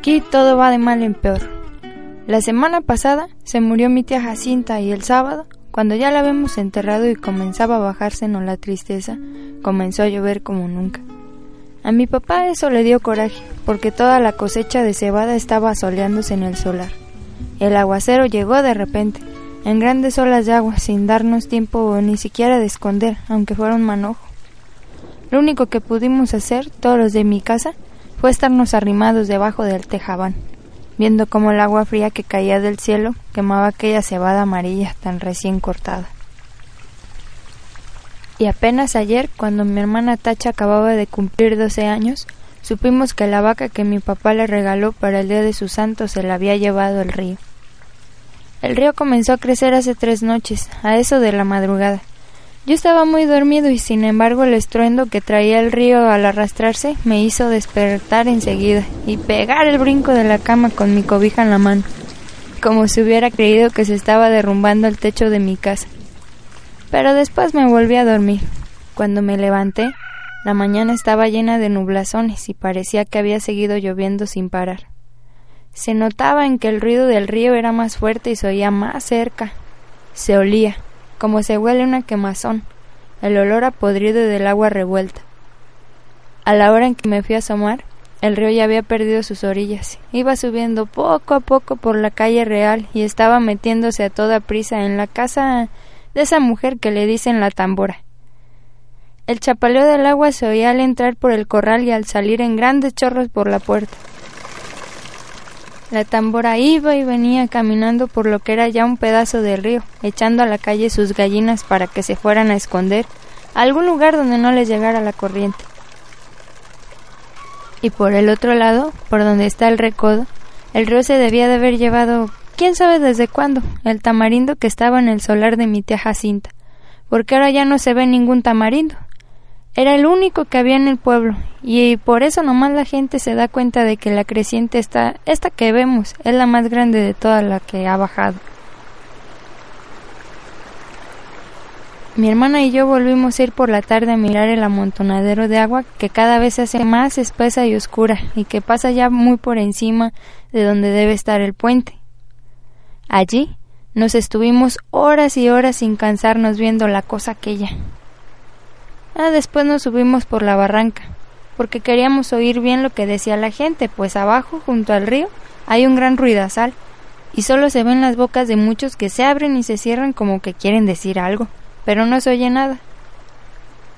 Aquí todo va de mal en peor. La semana pasada se murió mi tía Jacinta y el sábado, cuando ya la habíamos enterrado y comenzaba a bajársenos la tristeza, comenzó a llover como nunca. A mi papá eso le dio coraje, porque toda la cosecha de cebada estaba soleándose en el solar. El aguacero llegó de repente, en grandes olas de agua, sin darnos tiempo ni siquiera de esconder, aunque fuera un manojo. Lo único que pudimos hacer, todos los de mi casa, fue estarnos arrimados debajo del tejabán, viendo cómo el agua fría que caía del cielo quemaba aquella cebada amarilla tan recién cortada. Y apenas ayer, cuando mi hermana Tacha acababa de cumplir doce años, supimos que la vaca que mi papá le regaló para el día de su santo se la había llevado al río. El río comenzó a crecer hace tres noches, a eso de la madrugada. Yo estaba muy dormido y sin embargo el estruendo que traía el río al arrastrarse me hizo despertar enseguida y pegar el brinco de la cama con mi cobija en la mano, como si hubiera creído que se estaba derrumbando el techo de mi casa. Pero después me volví a dormir. Cuando me levanté, la mañana estaba llena de nublazones y parecía que había seguido lloviendo sin parar. Se notaba en que el ruido del río era más fuerte y se oía más cerca. Se olía, como se huele una quemazón, el olor a podrido del agua revuelta. A la hora en que me fui a asomar, el río ya había perdido sus orillas. Iba subiendo poco a poco por la calle real y estaba metiéndose a toda prisa en la casa de esa mujer que le dicen la tambora. El chapaleo del agua se oía al entrar por el corral y al salir en grandes chorros por la puerta. La tambora iba y venía caminando por lo que era ya un pedazo del río, echando a la calle sus gallinas para que se fueran a esconder a algún lugar donde no les llegara la corriente. Y por el otro lado, por donde está el recodo, el río se debía de haber llevado, quién sabe desde cuándo, el tamarindo que estaba en el solar de mi tía Jacinta, porque ahora ya no se ve ningún tamarindo, era el único que había en el pueblo, y por eso nomás la gente se da cuenta de que la creciente está, esta que vemos, es la más grande de toda la que ha bajado. Mi hermana y yo volvimos a ir por la tarde a mirar el amontonadero de agua que cada vez se hace más espesa y oscura y que pasa ya muy por encima de donde debe estar el puente. Allí nos estuvimos horas y horas sin cansarnos viendo la cosa aquella. Ah, después nos subimos por la barranca, porque queríamos oír bien lo que decía la gente, pues abajo, junto al río, hay un gran ruidazal, y solo se ven las bocas de muchos que se abren y se cierran como que quieren decir algo, pero no se oye nada.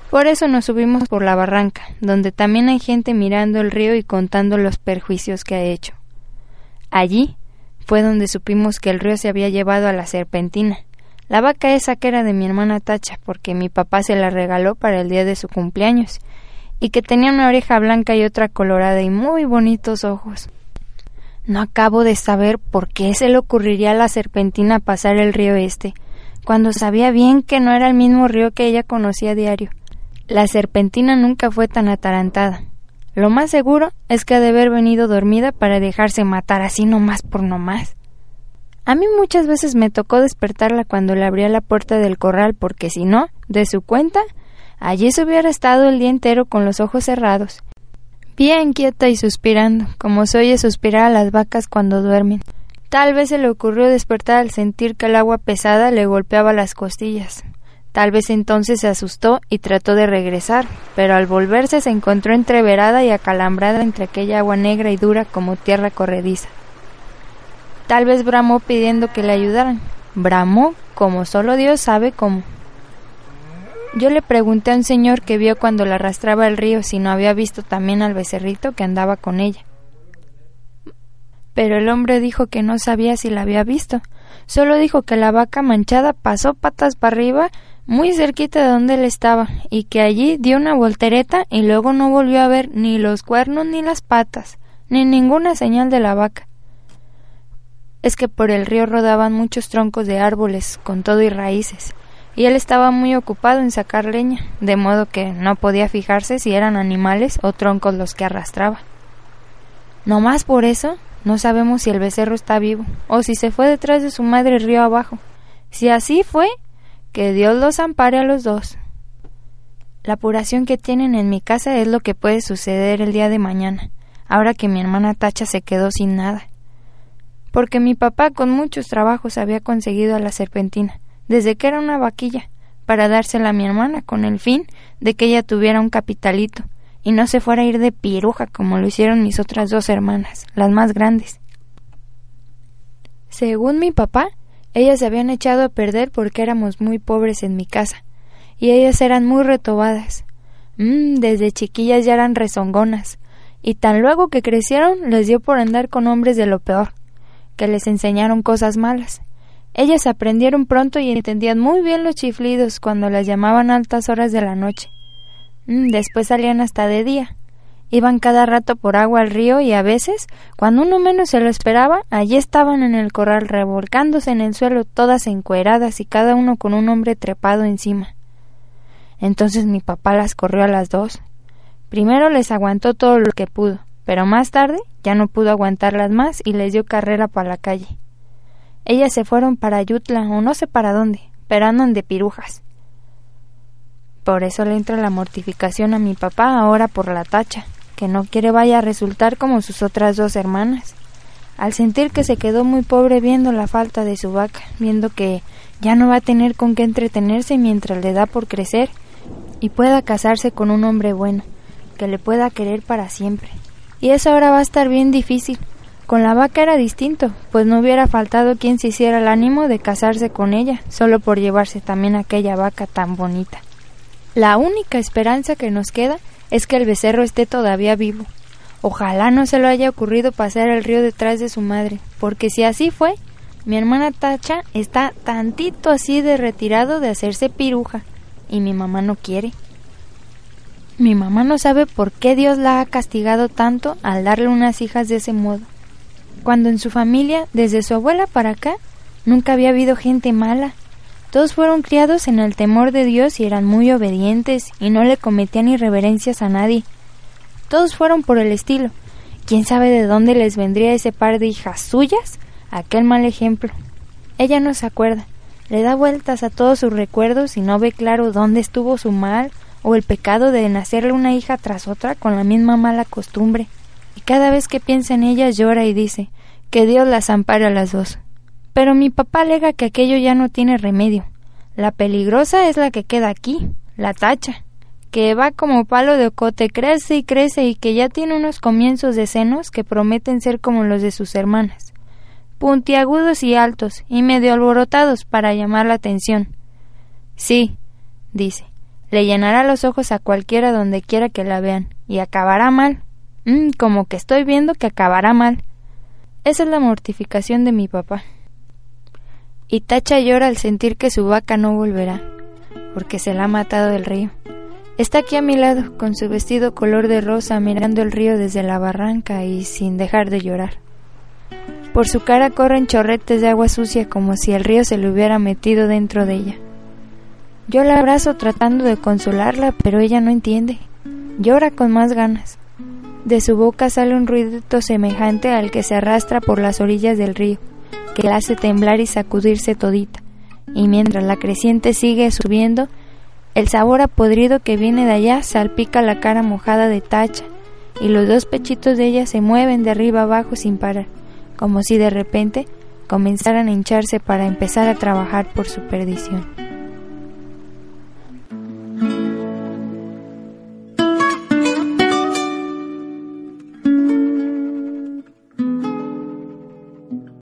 Por eso nos subimos por la barranca, donde también hay gente mirando el río y contando los perjuicios que ha hecho. Allí fue donde supimos que el río se había llevado a la serpentina, la vaca esa que era de mi hermana Tacha, porque mi papá se la regaló para el día de su cumpleaños, y que tenía una oreja blanca y otra colorada y muy bonitos ojos. No acabo de saber por qué se le ocurriría a la serpentina pasar el río este, cuando sabía bien que no era el mismo río que ella conocía a diario. La serpentina nunca fue tan atarantada. Lo más seguro es que ha de haber venido dormida para dejarse matar así nomás por nomás. A mí muchas veces me tocó despertarla cuando le abría la puerta del corral porque si no, de su cuenta, allí se hubiera estado el día entero con los ojos cerrados, bien quieta y suspirando, como se oye suspirar a las vacas cuando duermen. Tal vez se le ocurrió despertar al sentir que el agua pesada le golpeaba las costillas. Tal vez entonces se asustó y trató de regresar, pero al volverse se encontró entreverada y acalambrada entre aquella agua negra y dura como tierra corrediza. Tal vez bramó pidiendo que le ayudaran. Bramó como solo Dios sabe cómo. Yo le pregunté a un señor que vio cuando la arrastraba el río si no había visto también al becerrito que andaba con ella. Pero el hombre dijo que no sabía si la había visto. Solo dijo que la vaca manchada pasó patas para arriba muy cerquita de donde él estaba y que allí dio una voltereta y luego no volvió a ver ni los cuernos ni las patas, ni ninguna señal de la vaca es que por el río rodaban muchos troncos de árboles con todo y raíces, y él estaba muy ocupado en sacar leña, de modo que no podía fijarse si eran animales o troncos los que arrastraba. No más por eso, no sabemos si el becerro está vivo, o si se fue detrás de su madre río abajo. Si así fue, que Dios los ampare a los dos. La apuración que tienen en mi casa es lo que puede suceder el día de mañana. ahora que mi hermana Tacha se quedó sin nada. Porque mi papá con muchos trabajos había conseguido a la serpentina, desde que era una vaquilla, para dársela a mi hermana con el fin de que ella tuviera un capitalito y no se fuera a ir de piruja como lo hicieron mis otras dos hermanas, las más grandes. Según mi papá, ellas se habían echado a perder porque éramos muy pobres en mi casa, y ellas eran muy retobadas. Mm, desde chiquillas ya eran rezongonas, y tan luego que crecieron les dio por andar con hombres de lo peor, que les enseñaron cosas malas. Ellas aprendieron pronto y entendían muy bien los chiflidos cuando las llamaban a altas horas de la noche. Mm, después salían hasta de día. Iban cada rato por agua al río y a veces, cuando uno menos se lo esperaba, allí estaban en el corral revolcándose en el suelo todas encueradas y cada uno con un hombre trepado encima. Entonces mi papá las corrió a las dos. Primero les aguantó todo lo que pudo, pero más tarde ya no pudo aguantarlas más y les dio carrera para la calle. Ellas se fueron para Yutla o no sé para dónde, pero andan de pirujas. Por eso le entra la mortificación a mi papá ahora por la tacha, que no quiere vaya a resultar como sus otras dos hermanas. Al sentir que se quedó muy pobre viendo la falta de su vaca, viendo que ya no va a tener con qué entretenerse mientras le da por crecer, y pueda casarse con un hombre bueno, que le pueda querer para siempre. Y eso ahora va a estar bien difícil. Con la vaca era distinto, pues no hubiera faltado quien se hiciera el ánimo de casarse con ella, solo por llevarse también aquella vaca tan bonita. La única esperanza que nos queda es que el becerro esté todavía vivo. Ojalá no se lo haya ocurrido pasar el río detrás de su madre, porque si así fue, mi hermana Tacha está tantito así de retirado de hacerse piruja y mi mamá no quiere. Mi mamá no sabe por qué Dios la ha castigado tanto al darle unas hijas de ese modo, cuando en su familia, desde su abuela para acá, nunca había habido gente mala. Todos fueron criados en el temor de Dios y eran muy obedientes y no le cometían irreverencias a nadie. Todos fueron por el estilo. ¿Quién sabe de dónde les vendría ese par de hijas suyas? Aquel mal ejemplo. Ella no se acuerda, le da vueltas a todos sus recuerdos y no ve claro dónde estuvo su mal o el pecado de nacerle una hija tras otra con la misma mala costumbre. Y cada vez que piensa en ella llora y dice que Dios las ampare a las dos. Pero mi papá alega que aquello ya no tiene remedio. La peligrosa es la que queda aquí, la tacha, que va como palo de ocote, crece y crece y que ya tiene unos comienzos de senos que prometen ser como los de sus hermanas puntiagudos y altos, y medio alborotados para llamar la atención. Sí, dice, le llenará los ojos a cualquiera donde quiera que la vean, y acabará mal. Mm, como que estoy viendo que acabará mal. Esa es la mortificación de mi papá. Y Tacha llora al sentir que su vaca no volverá, porque se la ha matado el río. Está aquí a mi lado, con su vestido color de rosa, mirando el río desde la barranca y sin dejar de llorar. Por su cara corren chorretes de agua sucia como si el río se le hubiera metido dentro de ella. Yo la abrazo tratando de consolarla, pero ella no entiende. Llora con más ganas. De su boca sale un ruidito semejante al que se arrastra por las orillas del río, que la hace temblar y sacudirse todita. Y mientras la creciente sigue subiendo, el sabor apodrido que viene de allá salpica la cara mojada de Tacha, y los dos pechitos de ella se mueven de arriba abajo sin parar como si de repente comenzaran a hincharse para empezar a trabajar por su perdición.